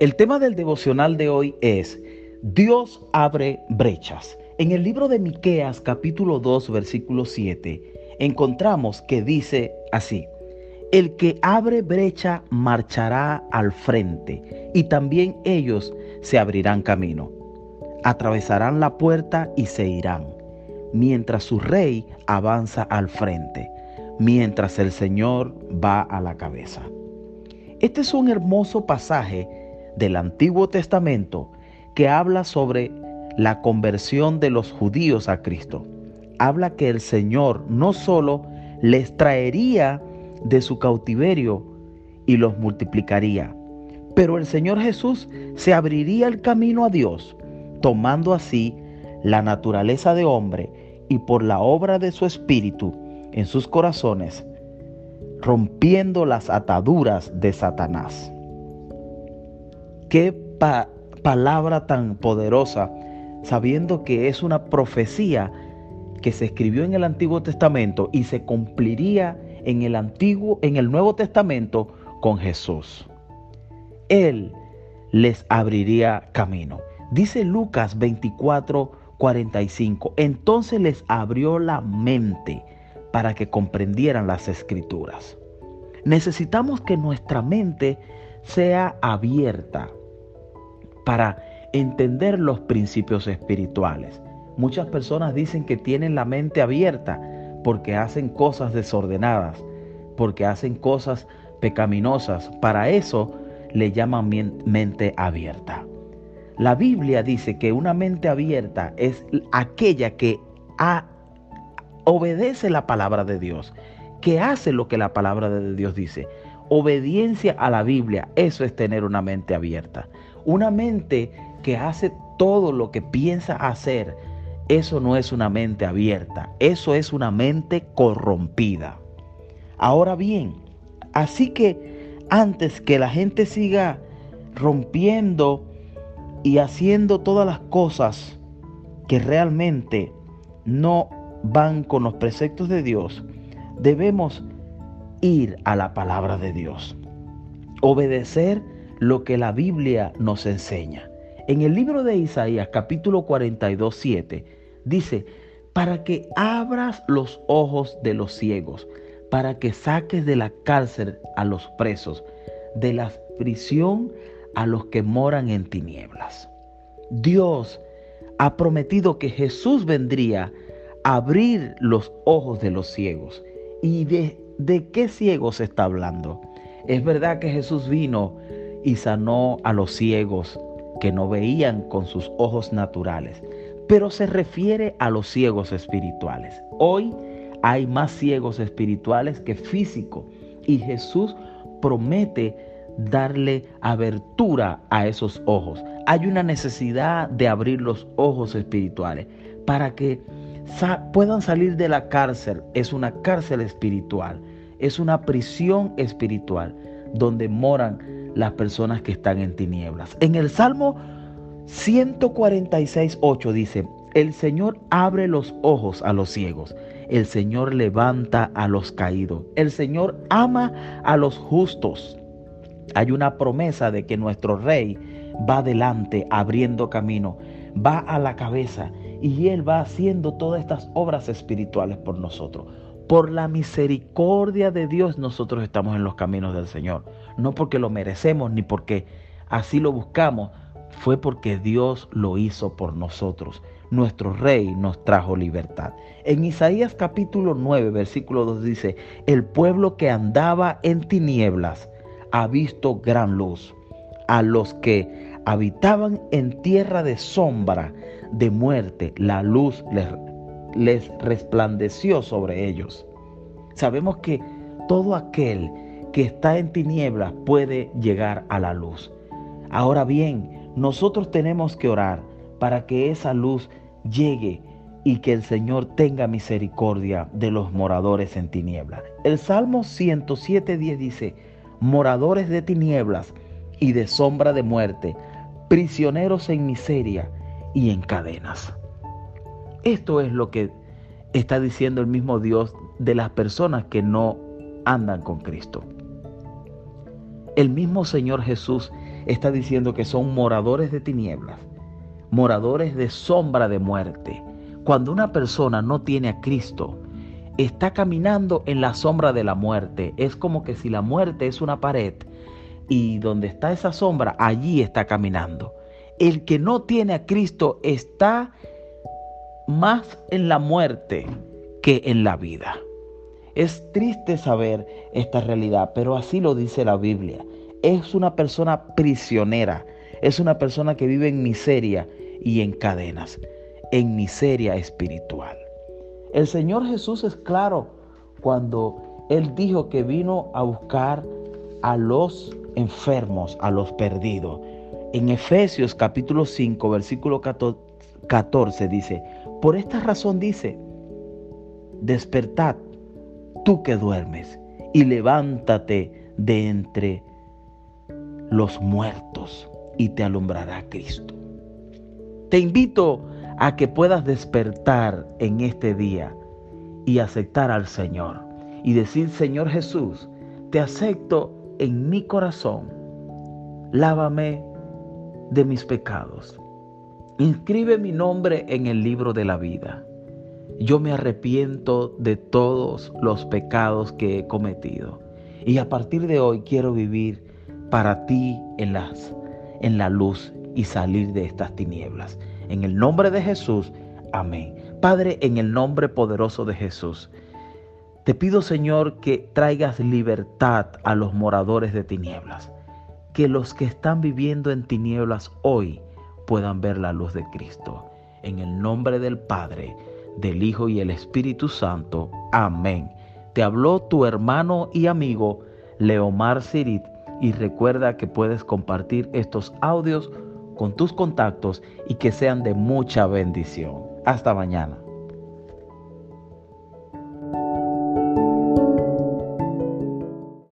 El tema del devocional de hoy es Dios abre brechas. En el libro de Miqueas capítulo 2 versículo 7 encontramos que dice así: El que abre brecha marchará al frente y también ellos se abrirán camino. Atravesarán la puerta y se irán, mientras su rey avanza al frente, mientras el Señor va a la cabeza. Este es un hermoso pasaje del Antiguo Testamento que habla sobre la conversión de los judíos a Cristo. Habla que el Señor no solo les traería de su cautiverio y los multiplicaría, pero el Señor Jesús se abriría el camino a Dios, tomando así la naturaleza de hombre y por la obra de su espíritu en sus corazones, rompiendo las ataduras de Satanás. Qué palabra tan poderosa, sabiendo que es una profecía que se escribió en el Antiguo Testamento y se cumpliría en el Antiguo, en el Nuevo Testamento con Jesús. Él les abriría camino. Dice Lucas 24, 45. Entonces les abrió la mente para que comprendieran las escrituras. Necesitamos que nuestra mente sea abierta para entender los principios espirituales. Muchas personas dicen que tienen la mente abierta porque hacen cosas desordenadas, porque hacen cosas pecaminosas. Para eso le llaman mente abierta. La Biblia dice que una mente abierta es aquella que obedece la palabra de Dios, que hace lo que la palabra de Dios dice. Obediencia a la Biblia, eso es tener una mente abierta. Una mente que hace todo lo que piensa hacer, eso no es una mente abierta, eso es una mente corrompida. Ahora bien, así que antes que la gente siga rompiendo y haciendo todas las cosas que realmente no van con los preceptos de Dios, debemos ir a la palabra de Dios, obedecer lo que la Biblia nos enseña. En el libro de Isaías capítulo 42, 7 dice, para que abras los ojos de los ciegos, para que saques de la cárcel a los presos, de la prisión a los que moran en tinieblas. Dios ha prometido que Jesús vendría a abrir los ojos de los ciegos. ¿Y de, de qué ciegos está hablando? Es verdad que Jesús vino y sanó a los ciegos que no veían con sus ojos naturales, pero se refiere a los ciegos espirituales. Hoy hay más ciegos espirituales que físicos y Jesús promete darle abertura a esos ojos. Hay una necesidad de abrir los ojos espirituales para que puedan salir de la cárcel. Es una cárcel espiritual, es una prisión espiritual donde moran las personas que están en tinieblas. En el Salmo 146, 8 dice, el Señor abre los ojos a los ciegos, el Señor levanta a los caídos, el Señor ama a los justos. Hay una promesa de que nuestro Rey va adelante abriendo camino, va a la cabeza y Él va haciendo todas estas obras espirituales por nosotros. Por la misericordia de Dios nosotros estamos en los caminos del Señor. No porque lo merecemos ni porque así lo buscamos. Fue porque Dios lo hizo por nosotros. Nuestro Rey nos trajo libertad. En Isaías capítulo 9, versículo 2 dice, el pueblo que andaba en tinieblas ha visto gran luz. A los que habitaban en tierra de sombra, de muerte, la luz les les resplandeció sobre ellos. Sabemos que todo aquel que está en tinieblas puede llegar a la luz. Ahora bien, nosotros tenemos que orar para que esa luz llegue y que el Señor tenga misericordia de los moradores en tinieblas. El Salmo 107.10 dice, moradores de tinieblas y de sombra de muerte, prisioneros en miseria y en cadenas. Esto es lo que está diciendo el mismo Dios de las personas que no andan con Cristo. El mismo Señor Jesús está diciendo que son moradores de tinieblas, moradores de sombra de muerte. Cuando una persona no tiene a Cristo, está caminando en la sombra de la muerte. Es como que si la muerte es una pared y donde está esa sombra, allí está caminando. El que no tiene a Cristo está más en la muerte que en la vida. Es triste saber esta realidad, pero así lo dice la Biblia. Es una persona prisionera, es una persona que vive en miseria y en cadenas, en miseria espiritual. El Señor Jesús es claro cuando Él dijo que vino a buscar a los enfermos, a los perdidos. En Efesios capítulo 5, versículo 14 dice, por esta razón dice, despertad tú que duermes y levántate de entre los muertos y te alumbrará Cristo. Te invito a que puedas despertar en este día y aceptar al Señor y decir, Señor Jesús, te acepto en mi corazón, lávame de mis pecados, inscribe mi nombre en el libro de la vida. Yo me arrepiento de todos los pecados que he cometido y a partir de hoy quiero vivir para ti en, las, en la luz y salir de estas tinieblas. En el nombre de Jesús, amén. Padre, en el nombre poderoso de Jesús, te pido, Señor, que traigas libertad a los moradores de tinieblas. Que los que están viviendo en tinieblas hoy puedan ver la luz de Cristo. En el nombre del Padre, del Hijo y el Espíritu Santo. Amén. Te habló tu hermano y amigo Leomar Sirit y recuerda que puedes compartir estos audios con tus contactos y que sean de mucha bendición. Hasta mañana.